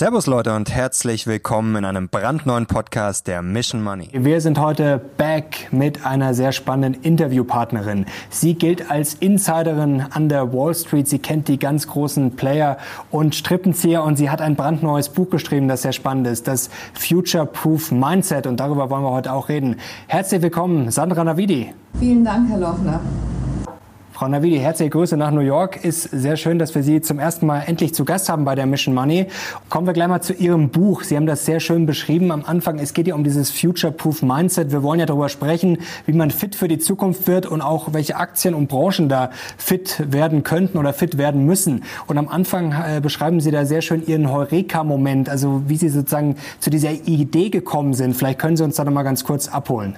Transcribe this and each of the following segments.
Servus Leute und herzlich willkommen in einem brandneuen Podcast der Mission Money. Wir sind heute back mit einer sehr spannenden Interviewpartnerin. Sie gilt als Insiderin an der Wall Street. Sie kennt die ganz großen Player und Strippenzieher und sie hat ein brandneues Buch geschrieben, das sehr spannend ist, das Future Proof Mindset und darüber wollen wir heute auch reden. Herzlich willkommen, Sandra Navidi. Vielen Dank, Herr Lochner. Frau Navidi, herzliche Grüße nach New York. Ist sehr schön, dass wir Sie zum ersten Mal endlich zu Gast haben bei der Mission Money. Kommen wir gleich mal zu Ihrem Buch. Sie haben das sehr schön beschrieben am Anfang. Es geht ja um dieses Future-Proof Mindset. Wir wollen ja darüber sprechen, wie man fit für die Zukunft wird und auch welche Aktien und Branchen da fit werden könnten oder fit werden müssen. Und am Anfang äh, beschreiben Sie da sehr schön Ihren Heureka-Moment, also wie Sie sozusagen zu dieser Idee gekommen sind. Vielleicht können Sie uns da noch mal ganz kurz abholen.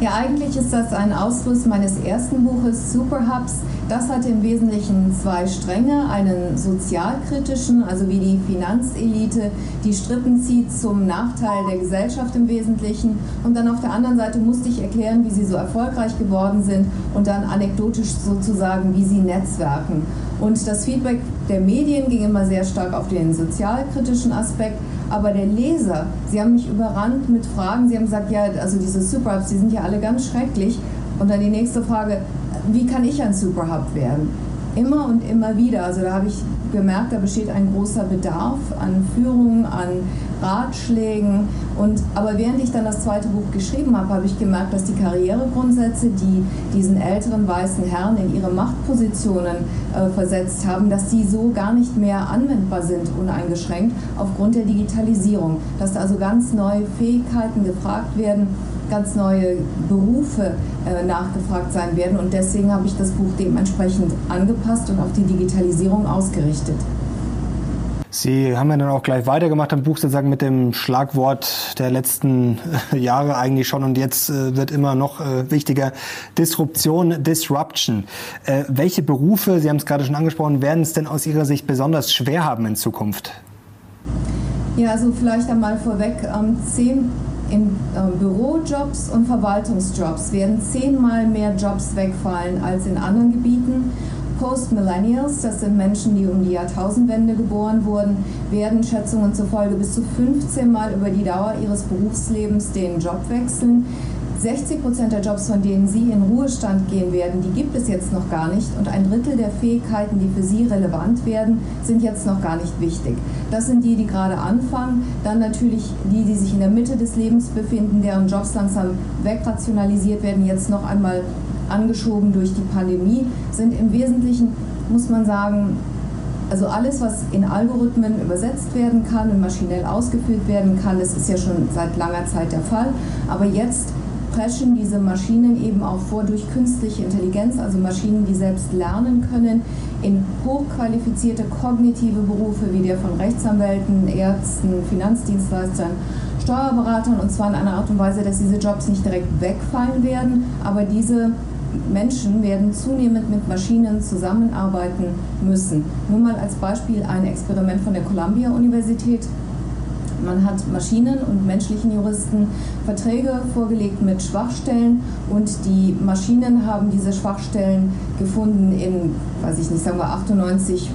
Ja, eigentlich ist das ein Ausfluss meines ersten Buches Superhubs. Das hatte im Wesentlichen zwei Stränge, einen sozialkritischen, also wie die Finanzelite die Strippen zieht zum Nachteil der Gesellschaft im Wesentlichen. Und dann auf der anderen Seite musste ich erklären, wie sie so erfolgreich geworden sind und dann anekdotisch sozusagen, wie sie netzwerken. Und das Feedback der Medien ging immer sehr stark auf den sozialkritischen Aspekt. Aber der Leser, sie haben mich überrannt mit Fragen. Sie haben gesagt, ja, also diese Superhubs, die sind ja alle ganz schrecklich. Und dann die nächste Frage, wie kann ich ein Superhub werden? Immer und immer wieder. Also da habe ich gemerkt, da besteht ein großer Bedarf an Führung, an Ratschlägen. Und, aber während ich dann das zweite Buch geschrieben habe, habe ich gemerkt, dass die Karrieregrundsätze, die diesen älteren weißen Herren in ihre Machtpositionen äh, versetzt haben, dass die so gar nicht mehr anwendbar sind, uneingeschränkt, aufgrund der Digitalisierung. Dass da also ganz neue Fähigkeiten gefragt werden, ganz neue Berufe äh, nachgefragt sein werden. Und deswegen habe ich das Buch dementsprechend angepasst und auf die Digitalisierung ausgerichtet. Sie haben ja dann auch gleich weitergemacht im Buch sozusagen mit dem Schlagwort der letzten äh, Jahre eigentlich schon und jetzt äh, wird immer noch äh, wichtiger Disruption, Disruption. Äh, welche Berufe, Sie haben es gerade schon angesprochen, werden es denn aus Ihrer Sicht besonders schwer haben in Zukunft? Ja, also vielleicht einmal vorweg, ähm, zehn in äh, Bürojobs und Verwaltungsjobs werden zehnmal mehr Jobs wegfallen als in anderen Gebieten. Post-Millennials, das sind Menschen, die um die Jahrtausendwende geboren wurden, werden Schätzungen zufolge bis zu 15 Mal über die Dauer ihres Berufslebens den Job wechseln. 60 Prozent der Jobs, von denen Sie in Ruhestand gehen werden, die gibt es jetzt noch gar nicht. Und ein Drittel der Fähigkeiten, die für Sie relevant werden, sind jetzt noch gar nicht wichtig. Das sind die, die gerade anfangen. Dann natürlich die, die sich in der Mitte des Lebens befinden, deren Jobs langsam wegrationalisiert werden, jetzt noch einmal angeschoben durch die Pandemie, sind im Wesentlichen, muss man sagen, also alles, was in Algorithmen übersetzt werden kann und maschinell ausgeführt werden kann, das ist ja schon seit langer Zeit der Fall. Aber jetzt preschen diese Maschinen eben auch vor durch künstliche Intelligenz, also Maschinen, die selbst lernen können, in hochqualifizierte kognitive Berufe wie der von Rechtsanwälten, Ärzten, Finanzdienstleistern, Steuerberatern und zwar in einer Art und Weise, dass diese Jobs nicht direkt wegfallen werden, aber diese Menschen werden zunehmend mit Maschinen zusammenarbeiten müssen. Nur mal als Beispiel ein Experiment von der Columbia-Universität. Man hat Maschinen und menschlichen Juristen Verträge vorgelegt mit Schwachstellen und die Maschinen haben diese Schwachstellen gefunden in, weiß ich nicht, sagen wir 98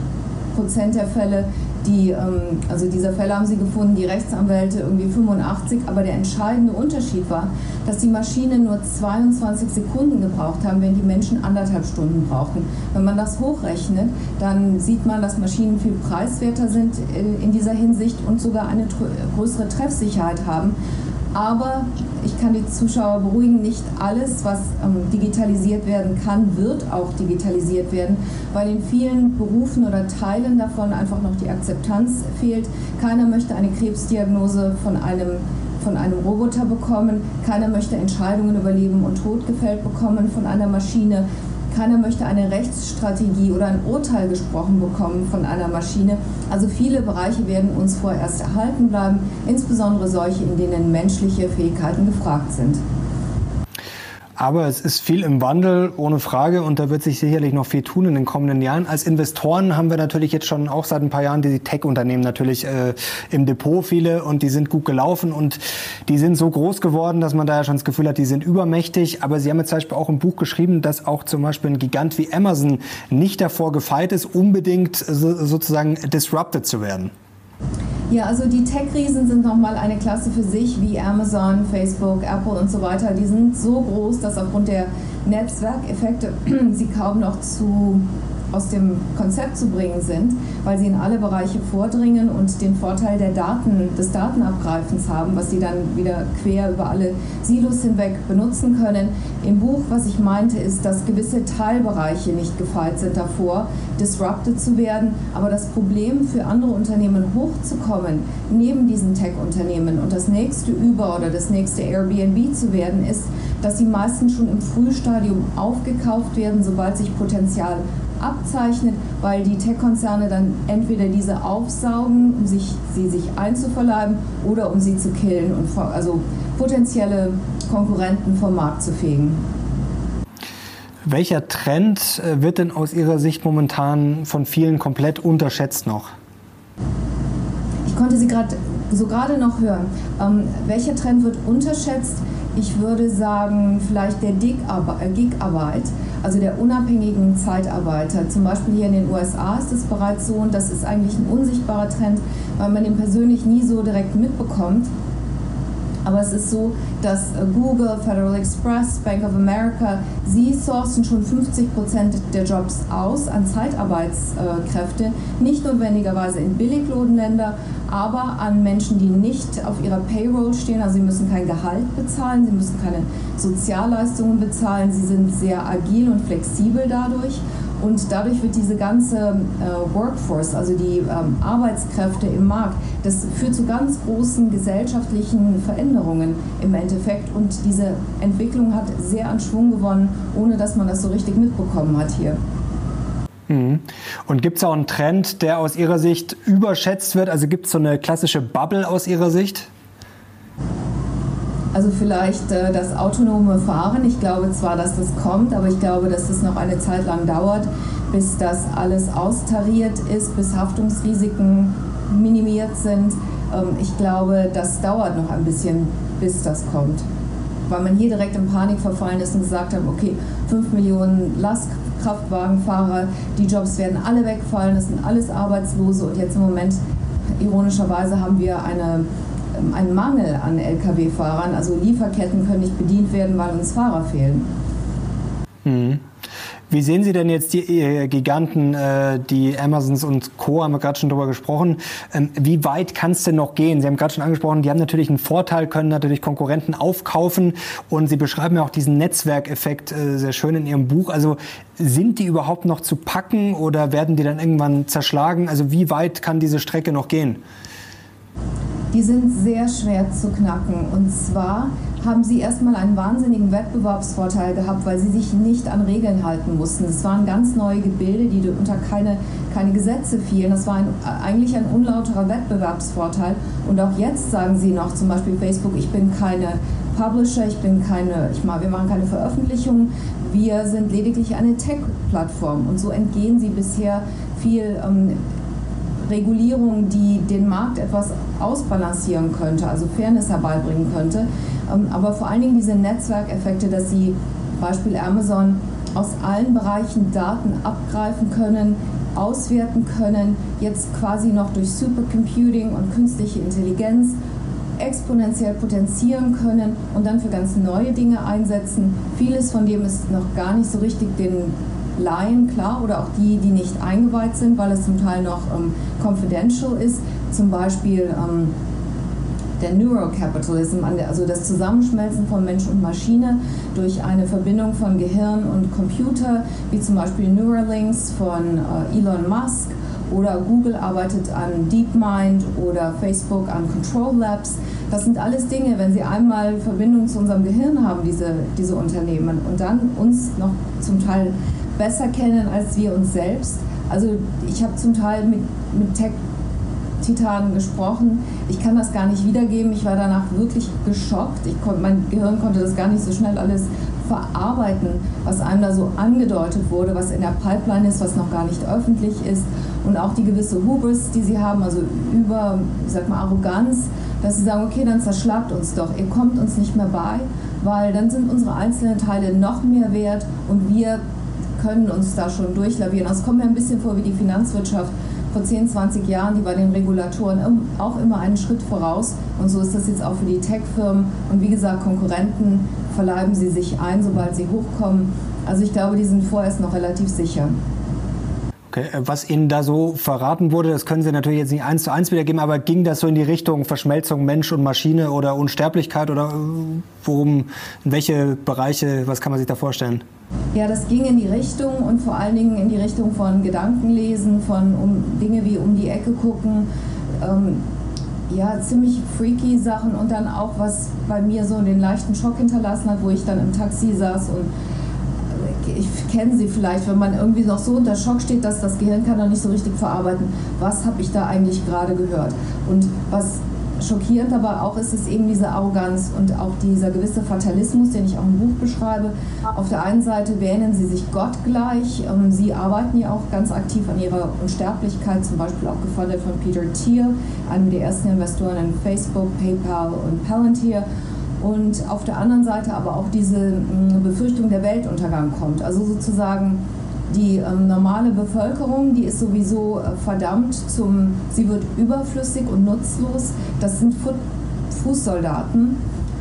Prozent der Fälle die, ähm, also dieser Fälle haben sie gefunden, die Rechtsanwälte irgendwie 85, aber der entscheidende Unterschied war, dass die Maschinen nur 22 Sekunden gebraucht haben, wenn die Menschen anderthalb Stunden brauchten. Wenn man das hochrechnet, dann sieht man, dass Maschinen viel preiswerter sind äh, in dieser Hinsicht und sogar eine größere Treffsicherheit haben aber ich kann die Zuschauer beruhigen, nicht alles, was ähm, digitalisiert werden kann, wird auch digitalisiert werden, weil in vielen Berufen oder Teilen davon einfach noch die Akzeptanz fehlt. Keiner möchte eine Krebsdiagnose von einem von einem Roboter bekommen. Keiner möchte Entscheidungen über Leben und Tod gefällt bekommen von einer Maschine. Keiner möchte eine Rechtsstrategie oder ein Urteil gesprochen bekommen von einer Maschine. Also viele Bereiche werden uns vorerst erhalten bleiben, insbesondere solche, in denen menschliche Fähigkeiten gefragt sind. Aber es ist viel im Wandel, ohne Frage, und da wird sich sicherlich noch viel tun in den kommenden Jahren. Als Investoren haben wir natürlich jetzt schon auch seit ein paar Jahren die Tech-Unternehmen natürlich äh, im Depot viele und die sind gut gelaufen und die sind so groß geworden, dass man da ja schon das Gefühl hat, die sind übermächtig. Aber Sie haben jetzt zum Beispiel auch im Buch geschrieben, dass auch zum Beispiel ein Gigant wie Amazon nicht davor gefeit ist, unbedingt so, sozusagen disrupted zu werden. Ja, also die Tech-Riesen sind nochmal eine Klasse für sich, wie Amazon, Facebook, Apple und so weiter. Die sind so groß, dass aufgrund der Netzwerkeffekte sie kaum noch zu aus dem Konzept zu bringen sind, weil sie in alle Bereiche vordringen und den Vorteil der Daten, des Datenabgreifens haben, was sie dann wieder quer über alle Silos hinweg benutzen können. Im Buch, was ich meinte, ist, dass gewisse Teilbereiche nicht gefeit sind davor, disrupted zu werden. Aber das Problem für andere Unternehmen hochzukommen, neben diesen Tech-Unternehmen und das nächste Uber oder das nächste Airbnb zu werden, ist, dass sie meistens schon im Frühstadium aufgekauft werden, sobald sich Potenzial abzeichnet, weil die Tech-Konzerne dann entweder diese aufsaugen, um sich, sie sich einzuverleiben oder um sie zu killen und also potenzielle Konkurrenten vom Markt zu fegen. Welcher Trend äh, wird denn aus Ihrer Sicht momentan von vielen komplett unterschätzt noch? Ich konnte Sie gerade so gerade noch hören. Ähm, welcher Trend wird unterschätzt? Ich würde sagen, vielleicht der äh, Gig-Arbeit, also der unabhängigen Zeitarbeiter. Zum Beispiel hier in den USA ist es bereits so und das ist eigentlich ein unsichtbarer Trend, weil man den persönlich nie so direkt mitbekommt. Aber es ist so, dass äh, Google, Federal Express, Bank of America, sie sourcen schon 50 Prozent der Jobs aus an Zeitarbeitskräfte, nicht notwendigerweise in Billiglohnländer, aber an Menschen, die nicht auf ihrer Payroll stehen. Also sie müssen kein Gehalt bezahlen, sie müssen keine Sozialleistungen bezahlen, sie sind sehr agil und flexibel dadurch. Und dadurch wird diese ganze äh, Workforce, also die ähm, Arbeitskräfte im Markt, das führt zu ganz großen gesellschaftlichen Veränderungen im Endeffekt. Und diese Entwicklung hat sehr an Schwung gewonnen, ohne dass man das so richtig mitbekommen hat hier. Mhm. Und gibt es auch einen Trend, der aus Ihrer Sicht überschätzt wird? Also gibt es so eine klassische Bubble aus Ihrer Sicht? Also vielleicht äh, das autonome Fahren. Ich glaube zwar, dass das kommt, aber ich glaube, dass es noch eine Zeit lang dauert, bis das alles austariert ist, bis Haftungsrisiken minimiert sind. Ähm, ich glaube, das dauert noch ein bisschen, bis das kommt. Weil man hier direkt in Panik verfallen ist und gesagt hat, okay, 5 Millionen Lastkraftwagenfahrer, die Jobs werden alle wegfallen, das sind alles Arbeitslose und jetzt im Moment, ironischerweise, haben wir eine ein Mangel an Lkw-Fahrern. Also Lieferketten können nicht bedient werden, weil uns Fahrer fehlen. Mhm. Wie sehen Sie denn jetzt die äh, Giganten, äh, die Amazons und Co., haben wir gerade schon drüber gesprochen. Ähm, wie weit kann es denn noch gehen? Sie haben gerade schon angesprochen, die haben natürlich einen Vorteil, können natürlich Konkurrenten aufkaufen und Sie beschreiben ja auch diesen Netzwerkeffekt äh, sehr schön in Ihrem Buch. Also sind die überhaupt noch zu packen oder werden die dann irgendwann zerschlagen? Also wie weit kann diese Strecke noch gehen? Die sind sehr schwer zu knacken. Und zwar haben sie erstmal einen wahnsinnigen Wettbewerbsvorteil gehabt, weil sie sich nicht an Regeln halten mussten. Es waren ganz neue Gebilde, die unter keine, keine Gesetze fielen. Das war ein, eigentlich ein unlauterer Wettbewerbsvorteil. Und auch jetzt sagen sie noch, zum Beispiel Facebook, ich bin keine Publisher, ich bin keine, ich mal, wir machen keine Veröffentlichungen, wir sind lediglich eine Tech-Plattform. Und so entgehen sie bisher viel ähm, Regulierung, die den Markt etwas ausbalancieren könnte, also Fairness herbeibringen könnte. Ähm, aber vor allen Dingen diese Netzwerkeffekte, dass sie Beispiel Amazon aus allen Bereichen Daten abgreifen können, auswerten können, jetzt quasi noch durch Supercomputing und künstliche Intelligenz exponentiell potenzieren können und dann für ganz neue Dinge einsetzen. Vieles von dem ist noch gar nicht so richtig den Laien klar oder auch die, die nicht eingeweiht sind, weil es zum Teil noch ähm, confidential ist. Zum Beispiel ähm, der Neurocapitalism, also das Zusammenschmelzen von Mensch und Maschine durch eine Verbindung von Gehirn und Computer, wie zum Beispiel Neuralinks von äh, Elon Musk oder Google arbeitet an DeepMind oder Facebook an Control Labs. Das sind alles Dinge, wenn sie einmal Verbindung zu unserem Gehirn haben, diese, diese Unternehmen, und dann uns noch zum Teil besser kennen als wir uns selbst. Also ich habe zum Teil mit, mit Tech-Titanen gesprochen. Ich kann das gar nicht wiedergeben. Ich war danach wirklich geschockt. Ich kon, mein Gehirn konnte das gar nicht so schnell alles verarbeiten, was einem da so angedeutet wurde, was in der Pipeline ist, was noch gar nicht öffentlich ist. Und auch die gewisse Hubris, die sie haben, also über, ich sag mal, Arroganz, dass sie sagen, okay, dann zerschlagt uns doch, ihr kommt uns nicht mehr bei, weil dann sind unsere einzelnen Teile noch mehr wert und wir können uns da schon durchlavieren. Also es kommt mir ein bisschen vor wie die Finanzwirtschaft vor 10, 20 Jahren, die bei den Regulatoren auch immer einen Schritt voraus. Und so ist das jetzt auch für die Tech-Firmen. Und wie gesagt, Konkurrenten verleiben sie sich ein, sobald sie hochkommen. Also ich glaube, die sind vorerst noch relativ sicher. Okay. Äh, was Ihnen da so verraten wurde, das können Sie natürlich jetzt nicht eins zu eins wiedergeben, aber ging das so in die Richtung Verschmelzung Mensch und Maschine oder Unsterblichkeit oder äh, worum, in welche Bereiche, was kann man sich da vorstellen? Ja, das ging in die Richtung und vor allen Dingen in die Richtung von Gedankenlesen, von um Dinge wie um die Ecke gucken. Ähm, ja, ziemlich freaky Sachen und dann auch, was bei mir so den leichten Schock hinterlassen hat, wo ich dann im Taxi saß und ich kenne sie vielleicht, wenn man irgendwie noch so unter Schock steht, dass das Gehirn kann noch nicht so richtig verarbeiten, was habe ich da eigentlich gerade gehört. Und was schockierend aber auch ist, ist eben diese Arroganz und auch dieser gewisse Fatalismus, den ich auch im Buch beschreibe. Auf der einen Seite wähnen sie sich Gott gleich. Ähm, sie arbeiten ja auch ganz aktiv an ihrer Unsterblichkeit, zum Beispiel auch gefördert von Peter Thiel, einem der ersten Investoren in Facebook, PayPal und Palantir und auf der anderen Seite aber auch diese mm, Befürchtung, der Weltuntergang kommt. Also sozusagen die ähm, normale Bevölkerung, die ist sowieso äh, verdammt zum, sie wird überflüssig und nutzlos. Das sind Fu Fußsoldaten,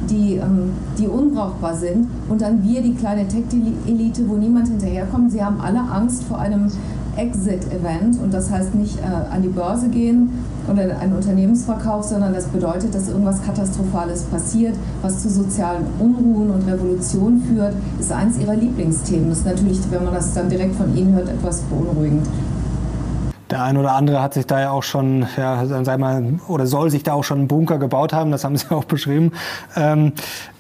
die, ähm, die unbrauchbar sind. Und dann wir, die kleine Tech-Elite, wo niemand hinterherkommt. Sie haben alle Angst vor einem Exit-Event und das heißt nicht äh, an die Börse gehen oder ein Unternehmensverkauf, sondern das bedeutet, dass irgendwas Katastrophales passiert, was zu sozialen Unruhen und Revolutionen führt, ist eins ihrer Lieblingsthemen. Das ist natürlich, wenn man das dann direkt von Ihnen hört, etwas beunruhigend. Der ein oder andere hat sich da ja auch schon, ja, sag mal, oder soll sich da auch schon einen Bunker gebaut haben, das haben Sie auch beschrieben. Ähm,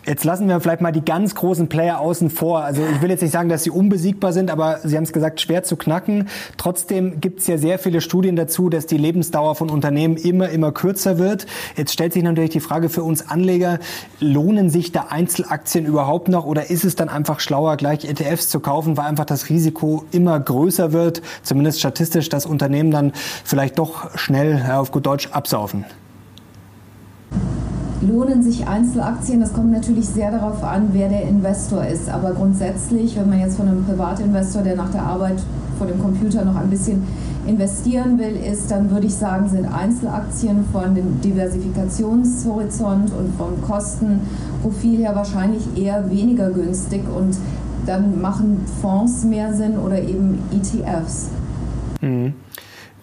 Jetzt lassen wir vielleicht mal die ganz großen Player außen vor. Also ich will jetzt nicht sagen, dass sie unbesiegbar sind, aber Sie haben es gesagt, schwer zu knacken. Trotzdem gibt es ja sehr viele Studien dazu, dass die Lebensdauer von Unternehmen immer, immer kürzer wird. Jetzt stellt sich natürlich die Frage für uns Anleger, lohnen sich da Einzelaktien überhaupt noch oder ist es dann einfach schlauer, gleich ETFs zu kaufen, weil einfach das Risiko immer größer wird, zumindest statistisch, dass Unternehmen dann vielleicht doch schnell auf gut Deutsch absaufen? Lohnen sich Einzelaktien? Das kommt natürlich sehr darauf an, wer der Investor ist. Aber grundsätzlich, wenn man jetzt von einem Privatinvestor, der nach der Arbeit vor dem Computer noch ein bisschen investieren will, ist, dann würde ich sagen, sind Einzelaktien von dem Diversifikationshorizont und vom Kostenprofil her wahrscheinlich eher weniger günstig und dann machen Fonds mehr Sinn oder eben ETFs. Mhm.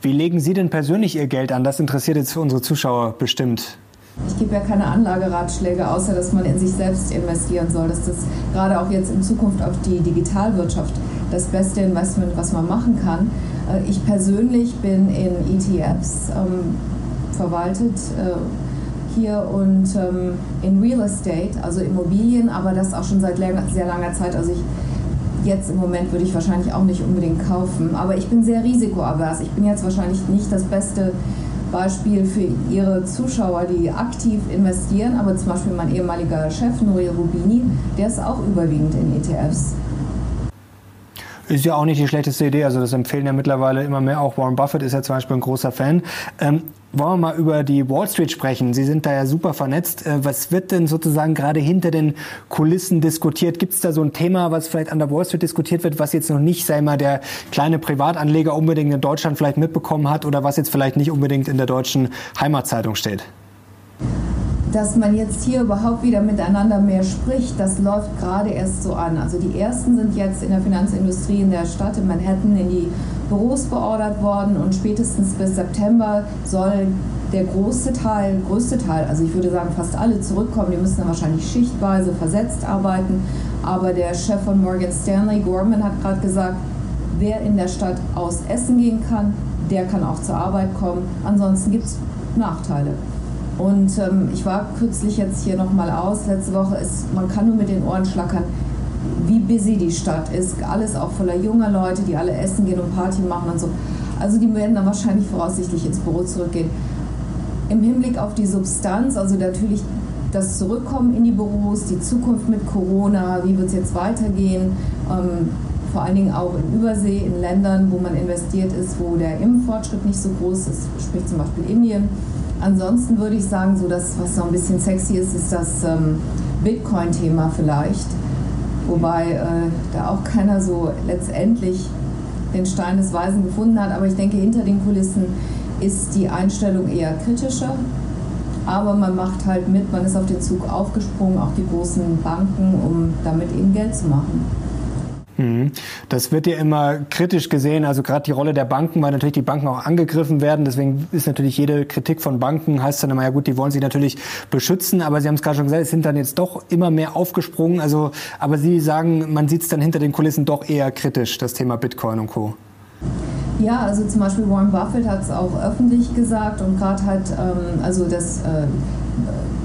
Wie legen Sie denn persönlich Ihr Geld an? Das interessiert jetzt unsere Zuschauer bestimmt. Ich gebe ja keine Anlageratschläge, außer dass man in sich selbst investieren soll. Dass das gerade auch jetzt in Zukunft auf die Digitalwirtschaft das beste Investment, was man machen kann. Äh, ich persönlich bin in ETFs ähm, verwaltet äh, hier und ähm, in Real Estate, also Immobilien, aber das auch schon seit sehr langer Zeit. Also ich jetzt im Moment würde ich wahrscheinlich auch nicht unbedingt kaufen, aber ich bin sehr risikoavers. Ich bin jetzt wahrscheinlich nicht das beste Beispiel für Ihre Zuschauer, die aktiv investieren, aber zum Beispiel mein ehemaliger Chef Nouriel Rubini, der ist auch überwiegend in ETFs. Ist ja auch nicht die schlechteste Idee. Also das empfehlen ja mittlerweile immer mehr. Auch Warren Buffett ist ja zum Beispiel ein großer Fan. Ähm, wollen wir mal über die Wall Street sprechen? Sie sind da ja super vernetzt. Äh, was wird denn sozusagen gerade hinter den Kulissen diskutiert? Gibt es da so ein Thema, was vielleicht an der Wall Street diskutiert wird, was jetzt noch nicht, sei mal, der kleine Privatanleger unbedingt in Deutschland vielleicht mitbekommen hat oder was jetzt vielleicht nicht unbedingt in der deutschen Heimatzeitung steht? Dass man jetzt hier überhaupt wieder miteinander mehr spricht, das läuft gerade erst so an. Also die ersten sind jetzt in der Finanzindustrie in der Stadt in Manhattan in die Büros beordert worden und spätestens bis September soll der große Teil, größte Teil, also ich würde sagen fast alle zurückkommen. Die müssen dann wahrscheinlich schichtweise versetzt arbeiten. Aber der Chef von Morgan Stanley, Gorman, hat gerade gesagt, wer in der Stadt aus Essen gehen kann, der kann auch zur Arbeit kommen. Ansonsten gibt es Nachteile. Und ähm, ich war kürzlich jetzt hier nochmal aus. Letzte Woche ist, man kann nur mit den Ohren schlackern, wie busy die Stadt ist. Alles auch voller junger Leute, die alle essen gehen und Party machen und so. Also die werden dann wahrscheinlich voraussichtlich ins Büro zurückgehen. Im Hinblick auf die Substanz, also natürlich das Zurückkommen in die Büros, die Zukunft mit Corona, wie wird es jetzt weitergehen, ähm, vor allen Dingen auch in Übersee, in Ländern, wo man investiert ist, wo der Impffortschritt nicht so groß ist, sprich zum Beispiel Indien Ansonsten würde ich sagen, so das, was so ein bisschen sexy ist, ist das ähm, Bitcoin-Thema vielleicht. Wobei äh, da auch keiner so letztendlich den Stein des Weisen gefunden hat. Aber ich denke, hinter den Kulissen ist die Einstellung eher kritischer. Aber man macht halt mit, man ist auf den Zug aufgesprungen, auch die großen Banken, um damit eben Geld zu machen. Mhm. Das wird ja immer kritisch gesehen, also gerade die Rolle der Banken, weil natürlich die Banken auch angegriffen werden. Deswegen ist natürlich jede Kritik von Banken, heißt dann immer, ja gut, die wollen sich natürlich beschützen, aber Sie haben es gerade schon gesagt, es sind dann jetzt doch immer mehr aufgesprungen. Also, aber Sie sagen, man sieht es dann hinter den Kulissen doch eher kritisch, das Thema Bitcoin und Co. Ja, also zum Beispiel Warren Buffett hat es auch öffentlich gesagt und gerade hat, ähm, also das äh,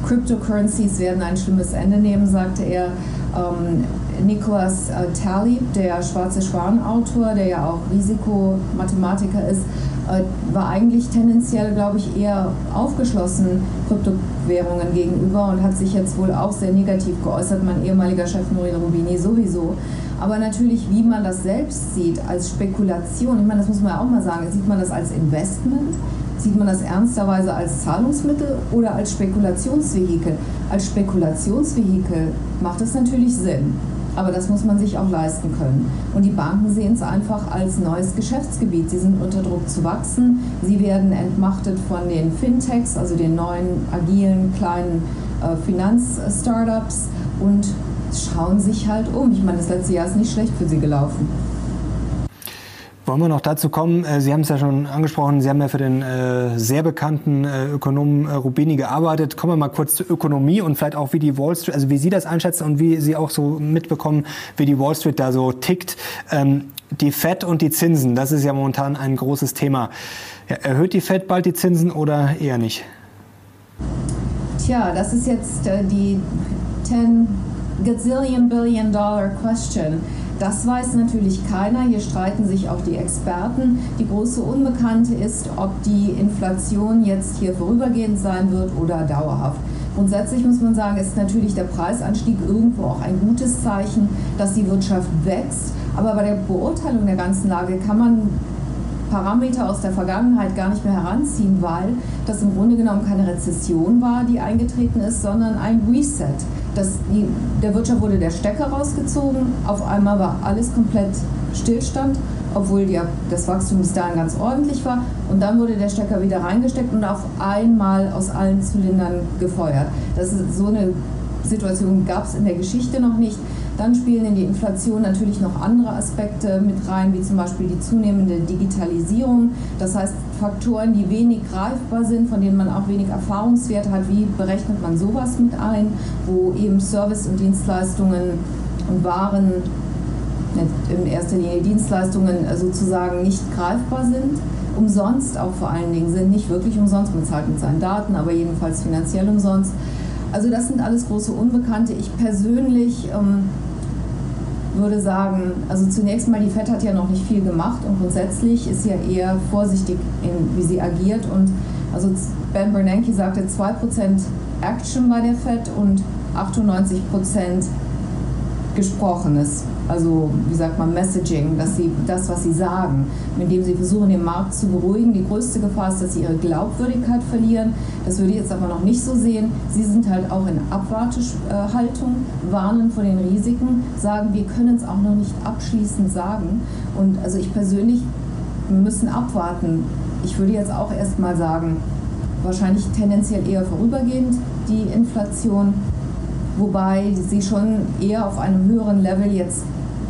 Cryptocurrencies werden ein schlimmes Ende nehmen, sagte er. Ähm, Nicholas äh, Taleb, der Schwarze Schwan-Autor, der ja auch Risikomathematiker ist, äh, war eigentlich tendenziell, glaube ich, eher aufgeschlossen Kryptowährungen gegenüber und hat sich jetzt wohl auch sehr negativ geäußert. Mein ehemaliger Chef Nouriel Rubini sowieso. Aber natürlich, wie man das selbst sieht, als Spekulation, ich meine, das muss man ja auch mal sagen, sieht man das als Investment? Sieht man das ernsterweise als Zahlungsmittel oder als Spekulationsvehikel? Als Spekulationsvehikel macht es natürlich Sinn. Aber das muss man sich auch leisten können. Und die Banken sehen es einfach als neues Geschäftsgebiet. Sie sind unter Druck zu wachsen. Sie werden entmachtet von den Fintechs, also den neuen, agilen, kleinen äh, Finanzstartups und schauen sich halt um. Ich meine, das letzte Jahr ist nicht schlecht für sie gelaufen. Wollen wir noch dazu kommen? Äh, sie haben es ja schon angesprochen, Sie haben ja für den äh, sehr bekannten äh, Ökonomen äh, Rubini gearbeitet. Kommen wir mal kurz zur Ökonomie und vielleicht auch, wie die Wall Street, also wie Sie das einschätzen und wie Sie auch so mitbekommen, wie die Wall Street da so tickt. Ähm, die Fed und die Zinsen, das ist ja momentan ein großes Thema. Ja, erhöht die Fed bald die Zinsen oder eher nicht? Tja, das ist jetzt äh, die 10 Gazillion Billion Dollar Question. Das weiß natürlich keiner. Hier streiten sich auch die Experten. Die große Unbekannte ist, ob die Inflation jetzt hier vorübergehend sein wird oder dauerhaft. Grundsätzlich muss man sagen, ist natürlich der Preisanstieg irgendwo auch ein gutes Zeichen, dass die Wirtschaft wächst. Aber bei der Beurteilung der ganzen Lage kann man Parameter aus der Vergangenheit gar nicht mehr heranziehen, weil das im Grunde genommen keine Rezession war, die eingetreten ist, sondern ein Reset das, die, der Wirtschaft wurde der Stecker rausgezogen. Auf einmal war alles komplett Stillstand, obwohl die, das Wachstum bis dahin ganz ordentlich war. Und dann wurde der Stecker wieder reingesteckt und auf einmal aus allen Zylindern gefeuert. Das ist so eine Situation gab es in der Geschichte noch nicht. Dann spielen in die Inflation natürlich noch andere Aspekte mit rein, wie zum Beispiel die zunehmende Digitalisierung. Das heißt, Faktoren, die wenig greifbar sind, von denen man auch wenig Erfahrungswert hat. Wie berechnet man sowas mit ein, wo eben Service- und Dienstleistungen und Waren, in erster Linie Dienstleistungen äh, sozusagen nicht greifbar sind? Umsonst auch vor allen Dingen sind, nicht wirklich umsonst, man zahlt mit seinen Daten, aber jedenfalls finanziell umsonst. Also das sind alles große Unbekannte. Ich persönlich ähm, würde sagen, also zunächst mal, die FED hat ja noch nicht viel gemacht und grundsätzlich ist sie ja eher vorsichtig, in, wie sie agiert. Und also Ben Bernanke sagte 2% Action bei der FED und 98% Gesprochenes also wie sagt man, Messaging, dass sie das, was sie sagen, mit dem sie versuchen, den Markt zu beruhigen. Die größte Gefahr ist, dass sie ihre Glaubwürdigkeit verlieren. Das würde ich jetzt aber noch nicht so sehen. Sie sind halt auch in Abwartehaltung, warnen vor den Risiken, sagen, wir können es auch noch nicht abschließend sagen. Und also ich persönlich, wir müssen abwarten. Ich würde jetzt auch erst mal sagen, wahrscheinlich tendenziell eher vorübergehend die Inflation, wobei sie schon eher auf einem höheren Level jetzt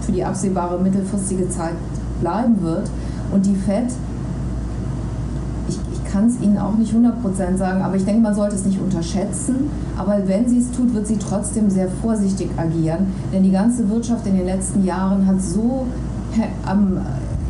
für die absehbare mittelfristige Zeit bleiben wird. Und die FED, ich, ich kann es Ihnen auch nicht 100% sagen, aber ich denke, man sollte es nicht unterschätzen. Aber wenn sie es tut, wird sie trotzdem sehr vorsichtig agieren. Denn die ganze Wirtschaft in den letzten Jahren hat so am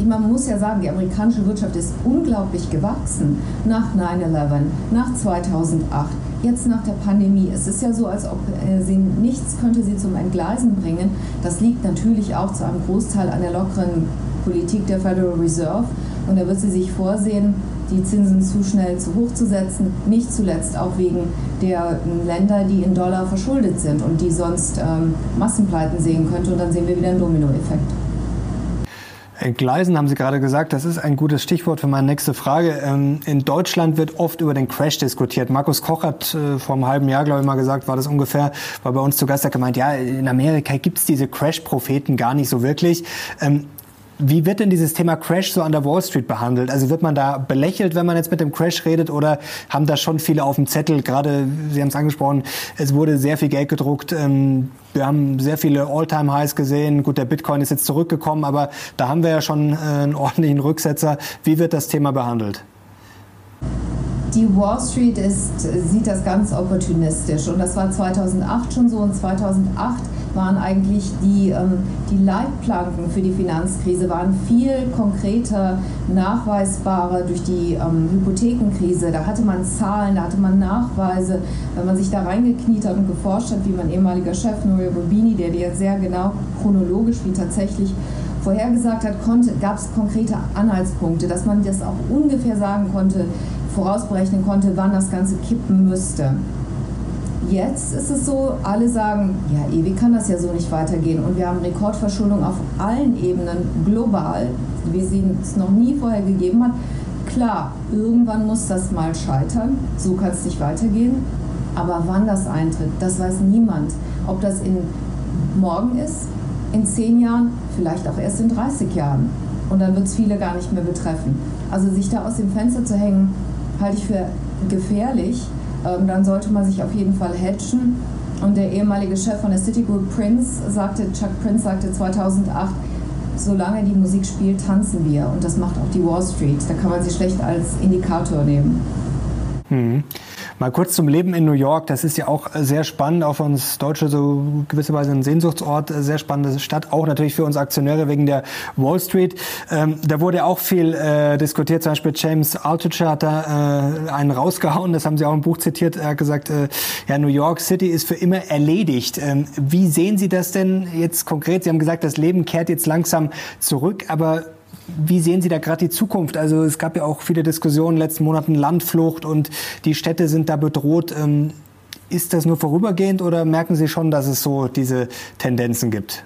man muss ja sagen, die amerikanische Wirtschaft ist unglaublich gewachsen nach 9-11, nach 2008 jetzt nach der Pandemie. Es ist ja so, als ob äh, sie nichts könnte sie zum Entgleisen bringen. Das liegt natürlich auch zu einem Großteil an der lockeren Politik der Federal Reserve. Und da wird sie sich vorsehen, die Zinsen zu schnell zu hoch zu setzen, nicht zuletzt auch wegen der Länder, die in Dollar verschuldet sind und die sonst ähm, Massenpleiten sehen könnte. Und dann sehen wir wieder einen Dominoeffekt. Entgleisen haben Sie gerade gesagt, das ist ein gutes Stichwort für meine nächste Frage. Ähm, in Deutschland wird oft über den Crash diskutiert. Markus Koch hat äh, vor einem halben Jahr, glaube ich, mal gesagt, war das ungefähr, war bei uns zu Gast, hat gemeint, ja, in Amerika gibt es diese Crash-Propheten gar nicht so wirklich. Wie wird denn dieses Thema Crash so an der Wall Street behandelt? Also wird man da belächelt, wenn man jetzt mit dem Crash redet oder haben da schon viele auf dem Zettel? Gerade, Sie haben es angesprochen, es wurde sehr viel Geld gedruckt. Ähm, wir haben sehr viele All-Time-Highs gesehen. Gut, der Bitcoin ist jetzt zurückgekommen, aber da haben wir ja schon äh, einen ordentlichen Rücksetzer. Wie wird das Thema behandelt? Die Wall Street ist, sieht das ganz opportunistisch und das war 2008 schon so und 2008 waren eigentlich die, ähm, die Leitplanken für die Finanzkrise waren viel konkreter, nachweisbarer durch die ähm, Hypothekenkrise. Da hatte man Zahlen, da hatte man Nachweise. Wenn man sich da reingekniet hat und geforscht hat, wie mein ehemaliger Chef Norio Rubini, der dir sehr genau chronologisch wie tatsächlich vorhergesagt hat, gab es konkrete Anhaltspunkte, dass man das auch ungefähr sagen konnte, vorausberechnen konnte, wann das Ganze kippen müsste. Jetzt ist es so, alle sagen, ja, ewig kann das ja so nicht weitergehen. Und wir haben Rekordverschuldung auf allen Ebenen global, wie sie es noch nie vorher gegeben hat. Klar, irgendwann muss das mal scheitern, so kann es nicht weitergehen. Aber wann das eintritt, das weiß niemand. Ob das in morgen ist, in zehn Jahren, vielleicht auch erst in 30 Jahren. Und dann wird es viele gar nicht mehr betreffen. Also sich da aus dem Fenster zu hängen, halte ich für gefährlich. Ähm, dann sollte man sich auf jeden Fall hedgen. Und der ehemalige Chef von der Citigroup, Prince, sagte, Chuck Prince sagte 2008, solange die Musik spielt, tanzen wir. Und das macht auch die Wall Street. Da kann man sie schlecht als Indikator nehmen. Hm. Mal kurz zum Leben in New York. Das ist ja auch sehr spannend, auch für uns Deutsche so gewisserweise ein Sehnsuchtsort, sehr spannende Stadt, auch natürlich für uns Aktionäre wegen der Wall Street. Ähm, da wurde auch viel äh, diskutiert, zum Beispiel James Altucher hat da äh, einen rausgehauen, das haben Sie auch im Buch zitiert. Er hat gesagt, äh, ja, New York City ist für immer erledigt. Ähm, wie sehen Sie das denn jetzt konkret? Sie haben gesagt, das Leben kehrt jetzt langsam zurück, aber wie sehen Sie da gerade die Zukunft? Also es gab ja auch viele Diskussionen in den letzten Monaten Landflucht und die Städte sind da bedroht. Ähm, ist das nur vorübergehend oder merken Sie schon, dass es so diese Tendenzen gibt?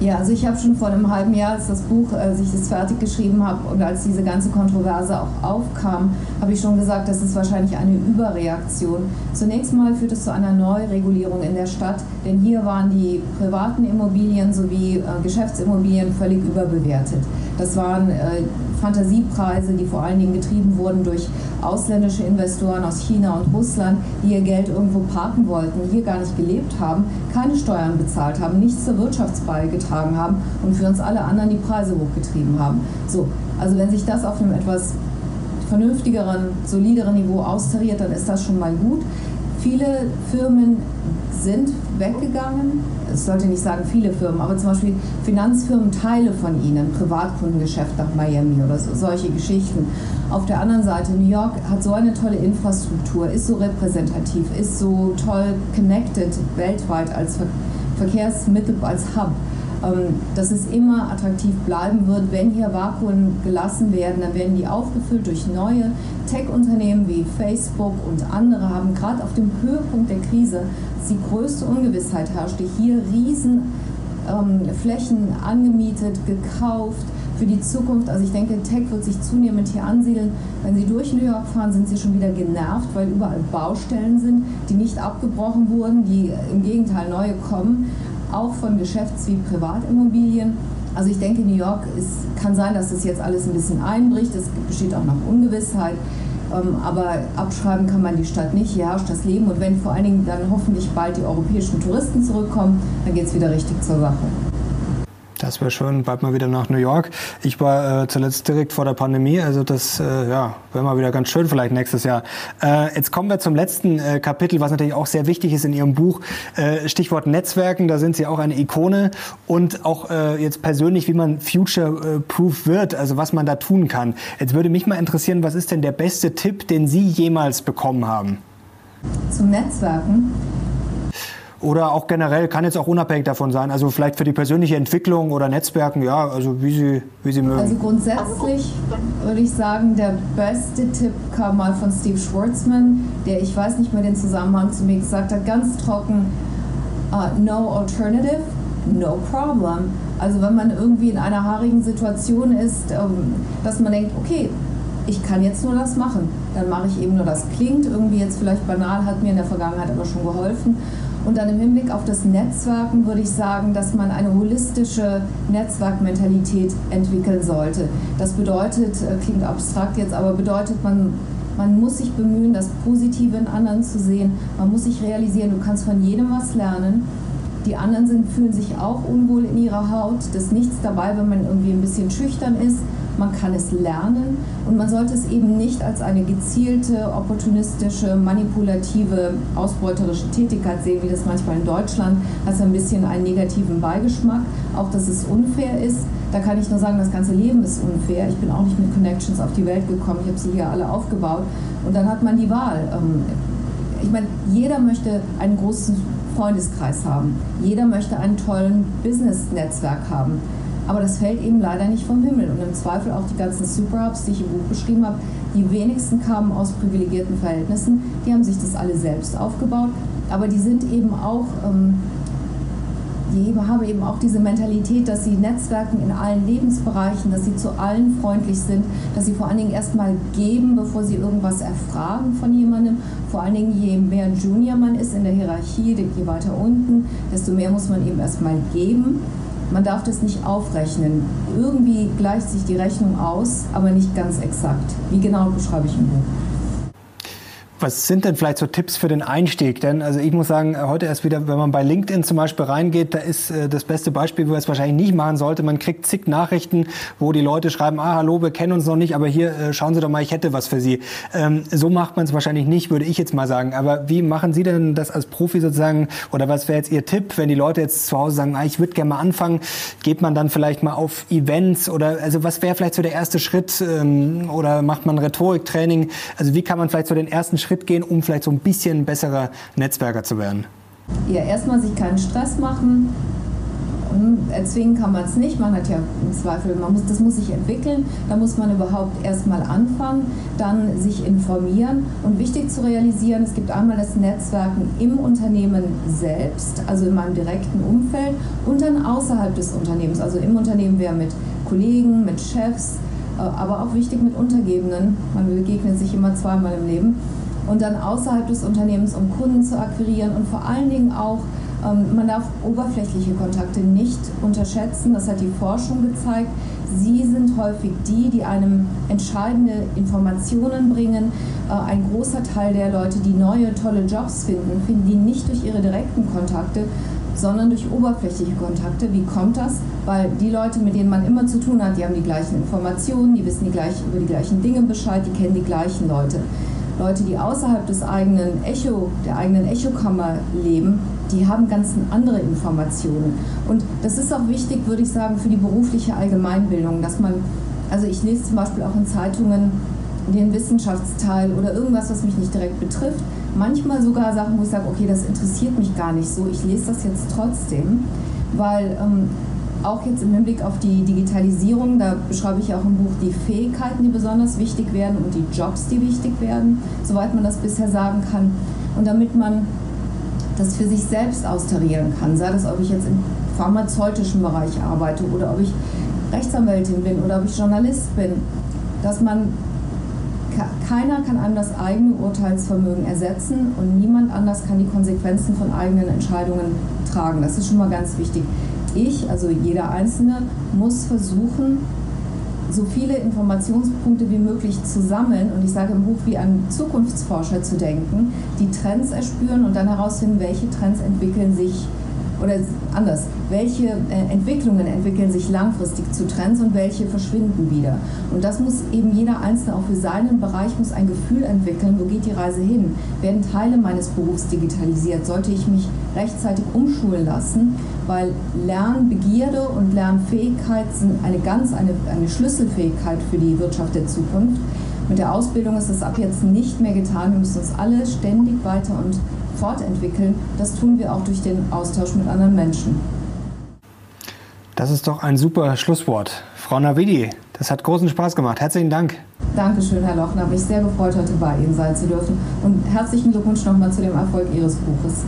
Ja, also ich habe schon vor einem halben Jahr, als das Buch, als ich es fertig geschrieben habe und als diese ganze Kontroverse auch aufkam, habe ich schon gesagt, das ist wahrscheinlich eine Überreaktion. Zunächst mal führt es zu einer Neuregulierung in der Stadt, denn hier waren die privaten Immobilien sowie äh, Geschäftsimmobilien völlig überbewertet. Das waren äh, Fantasiepreise, die vor allen Dingen getrieben wurden durch ausländische Investoren aus China und Russland, die ihr Geld irgendwo parken wollten, hier gar nicht gelebt haben, keine Steuern bezahlt haben, nichts zur Wirtschaft beigetragen haben und für uns alle anderen die Preise hochgetrieben haben. So, also wenn sich das auf einem etwas vernünftigeren, solideren Niveau austariert, dann ist das schon mal gut. Viele Firmen sind weggegangen. Ich sollte nicht sagen viele Firmen, aber zum Beispiel Finanzfirmen, Teile von ihnen, Privatkundengeschäft nach Miami oder so, solche Geschichten. Auf der anderen Seite, New York hat so eine tolle Infrastruktur, ist so repräsentativ, ist so toll connected weltweit als Ver Verkehrsmittel, als Hub dass es immer attraktiv bleiben wird. Wenn hier Vakuen gelassen werden, dann werden die aufgefüllt durch neue Tech-Unternehmen wie Facebook und andere haben gerade auf dem Höhepunkt der Krise, die größte Ungewissheit herrschte, hier riesen ähm, Flächen angemietet, gekauft für die Zukunft. Also ich denke, Tech wird sich zunehmend hier ansiedeln. Wenn Sie durch New York fahren, sind Sie schon wieder genervt, weil überall Baustellen sind, die nicht abgebrochen wurden, die im Gegenteil neue kommen auch von Geschäfts- wie Privatimmobilien. Also ich denke, New York ist, kann sein, dass das jetzt alles ein bisschen einbricht. Es besteht auch noch Ungewissheit. Ähm, aber abschreiben kann man die Stadt nicht. Hier herrscht das Leben. Und wenn vor allen Dingen dann hoffentlich bald die europäischen Touristen zurückkommen, dann geht es wieder richtig zur Sache. Das wäre schön, bald mal wieder nach New York. Ich war äh, zuletzt direkt vor der Pandemie, also das äh, ja, wäre mal wieder ganz schön vielleicht nächstes Jahr. Äh, jetzt kommen wir zum letzten äh, Kapitel, was natürlich auch sehr wichtig ist in Ihrem Buch. Äh, Stichwort Netzwerken, da sind Sie auch eine Ikone und auch äh, jetzt persönlich, wie man future-proof wird, also was man da tun kann. Jetzt würde mich mal interessieren, was ist denn der beste Tipp, den Sie jemals bekommen haben? Zum Netzwerken? Oder auch generell, kann jetzt auch unabhängig davon sein, also vielleicht für die persönliche Entwicklung oder Netzwerken, ja, also wie Sie, wie Sie mögen. Also grundsätzlich würde ich sagen, der beste Tipp kam mal von Steve Schwartzman, der, ich weiß nicht mehr den Zusammenhang zu mir gesagt hat, ganz trocken, uh, no alternative, no problem. Also wenn man irgendwie in einer haarigen Situation ist, ähm, dass man denkt, okay, ich kann jetzt nur das machen, dann mache ich eben nur das. Klingt irgendwie jetzt vielleicht banal, hat mir in der Vergangenheit aber schon geholfen. Und dann im Hinblick auf das Netzwerken würde ich sagen, dass man eine holistische Netzwerkmentalität entwickeln sollte. Das bedeutet, äh, klingt abstrakt jetzt, aber bedeutet, man, man muss sich bemühen, das Positive in anderen zu sehen. Man muss sich realisieren, du kannst von jedem was lernen. Die anderen sind, fühlen sich auch unwohl in ihrer Haut. Das ist nichts dabei, wenn man irgendwie ein bisschen schüchtern ist man kann es lernen und man sollte es eben nicht als eine gezielte, opportunistische, manipulative, ausbeuterische Tätigkeit sehen, wie das manchmal in Deutschland hat ein bisschen einen negativen Beigeschmack. Auch, dass es unfair ist. Da kann ich nur sagen, das ganze Leben ist unfair. Ich bin auch nicht mit Connections auf die Welt gekommen. Ich habe sie hier alle aufgebaut. Und dann hat man die Wahl. Ähm, ich meine, jeder möchte einen großen Freundeskreis haben. Jeder möchte einen tollen Business-Netzwerk haben. Aber das fällt eben leider nicht vom Himmel. Und im Zweifel auch die ganzen Superups, die ich im Buch beschrieben habe, die wenigsten kamen aus privilegierten Verhältnissen. Die haben sich das alle selbst aufgebaut. Aber die sind eben auch, ähm, die haben eben auch diese Mentalität, dass sie netzwerken in allen Lebensbereichen, dass sie zu allen freundlich sind, dass sie vor allen Dingen erstmal geben, bevor sie irgendwas erfragen von jemandem. Vor allen Dingen, je mehr Junior man ist in der Hierarchie, je weiter unten, desto mehr muss man eben erstmal geben man darf das nicht aufrechnen. Irgendwie gleicht sich die Rechnung aus, aber nicht ganz exakt. Wie genau beschreibe ich im Buch? Was sind denn vielleicht so Tipps für den Einstieg? Denn also ich muss sagen, heute erst wieder, wenn man bei LinkedIn zum Beispiel reingeht, da ist äh, das beste Beispiel, wo man es wahrscheinlich nicht machen sollte. Man kriegt zig Nachrichten, wo die Leute schreiben, ah, hallo, wir kennen uns noch nicht, aber hier äh, schauen Sie doch mal, ich hätte was für Sie. Ähm, so macht man es wahrscheinlich nicht, würde ich jetzt mal sagen. Aber wie machen Sie denn das als Profi sozusagen? Oder was wäre jetzt Ihr Tipp, wenn die Leute jetzt zu Hause sagen, ah, ich würde gerne mal anfangen, geht man dann vielleicht mal auf Events oder also was wäre vielleicht so der erste Schritt ähm, oder macht man Rhetoriktraining? Also wie kann man vielleicht so den ersten Schritt Schritt gehen, um vielleicht so ein bisschen besserer Netzwerker zu werden? Ja, erstmal sich keinen Stress machen. Erzwingen kann man es nicht, man hat ja im Zweifel, man muss, das muss sich entwickeln, da muss man überhaupt erstmal anfangen, dann sich informieren und wichtig zu realisieren, es gibt einmal das Netzwerken im Unternehmen selbst, also in meinem direkten Umfeld und dann außerhalb des Unternehmens, also im Unternehmen wäre mit Kollegen, mit Chefs, äh, aber auch wichtig mit Untergebenen, man begegnet sich immer zweimal im Leben und dann außerhalb des Unternehmens, um Kunden zu akquirieren und vor allen Dingen auch, ähm, man darf oberflächliche Kontakte nicht unterschätzen, das hat die Forschung gezeigt. Sie sind häufig die, die einem entscheidende Informationen bringen. Äh, ein großer Teil der Leute, die neue, tolle Jobs finden, finden die nicht durch ihre direkten Kontakte, sondern durch oberflächliche Kontakte. Wie kommt das? Weil die Leute, mit denen man immer zu tun hat, die haben die gleichen Informationen, die wissen die gleich, über die gleichen Dinge Bescheid, die kennen die gleichen Leute. Leute, die außerhalb des eigenen Echo, der eigenen Echokammer leben, die haben ganz andere Informationen. Und das ist auch wichtig, würde ich sagen, für die berufliche Allgemeinbildung, dass man, also ich lese zum Beispiel auch in Zeitungen den Wissenschaftsteil oder irgendwas, was mich nicht direkt betrifft. Manchmal sogar Sachen, wo ich sage, okay, das interessiert mich gar nicht so, ich lese das jetzt trotzdem, weil ähm, auch jetzt im Hinblick auf die Digitalisierung, da beschreibe ich auch im Buch die Fähigkeiten, die besonders wichtig werden und die Jobs, die wichtig werden, soweit man das bisher sagen kann. Und damit man das für sich selbst austarieren kann, sei das, ob ich jetzt im pharmazeutischen Bereich arbeite oder ob ich Rechtsanwältin bin oder ob ich Journalist bin, dass man keiner kann einem das eigene Urteilsvermögen ersetzen und niemand anders kann die Konsequenzen von eigenen Entscheidungen tragen. Das ist schon mal ganz wichtig ich, also jeder Einzelne, muss versuchen, so viele Informationspunkte wie möglich zu sammeln und ich sage im Buch wie ein Zukunftsforscher zu denken, die Trends erspüren und dann herausfinden, welche Trends entwickeln sich oder anders, welche äh, Entwicklungen entwickeln sich langfristig zu Trends und welche verschwinden wieder. Und das muss eben jeder Einzelne auch für seinen Bereich muss ein Gefühl entwickeln, wo geht die Reise hin? Werden Teile meines Berufs digitalisiert? Sollte ich mich rechtzeitig umschulen lassen? Weil Lernbegierde und Lernfähigkeit sind eine ganz eine, eine Schlüsselfähigkeit für die Wirtschaft der Zukunft. Mit der Ausbildung ist es ab jetzt nicht mehr getan. Wir müssen uns alle ständig weiter und fortentwickeln. Das tun wir auch durch den Austausch mit anderen Menschen. Das ist doch ein super Schlusswort. Frau Navidi, das hat großen Spaß gemacht. Herzlichen Dank. Dankeschön, Herr Lochner. Mich sehr gefreut, heute bei Ihnen sein zu dürfen. Und herzlichen Glückwunsch nochmal zu dem Erfolg Ihres Buches.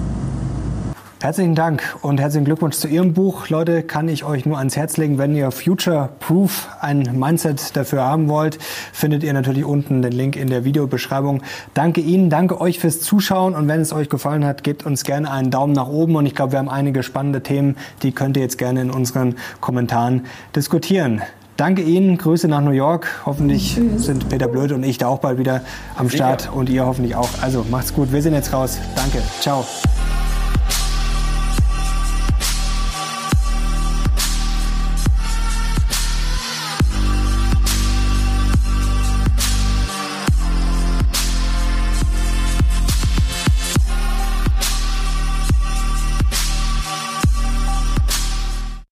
Herzlichen Dank und herzlichen Glückwunsch zu Ihrem Buch. Leute, kann ich euch nur ans Herz legen, wenn ihr Future Proof ein Mindset dafür haben wollt, findet ihr natürlich unten den Link in der Videobeschreibung. Danke Ihnen, danke euch fürs Zuschauen und wenn es euch gefallen hat, gebt uns gerne einen Daumen nach oben und ich glaube, wir haben einige spannende Themen, die könnt ihr jetzt gerne in unseren Kommentaren diskutieren. Danke Ihnen, Grüße nach New York. Hoffentlich Tschüss. sind Peter Blöd und ich da auch bald wieder am Start und ihr hoffentlich auch. Also macht's gut, wir sind jetzt raus. Danke, ciao.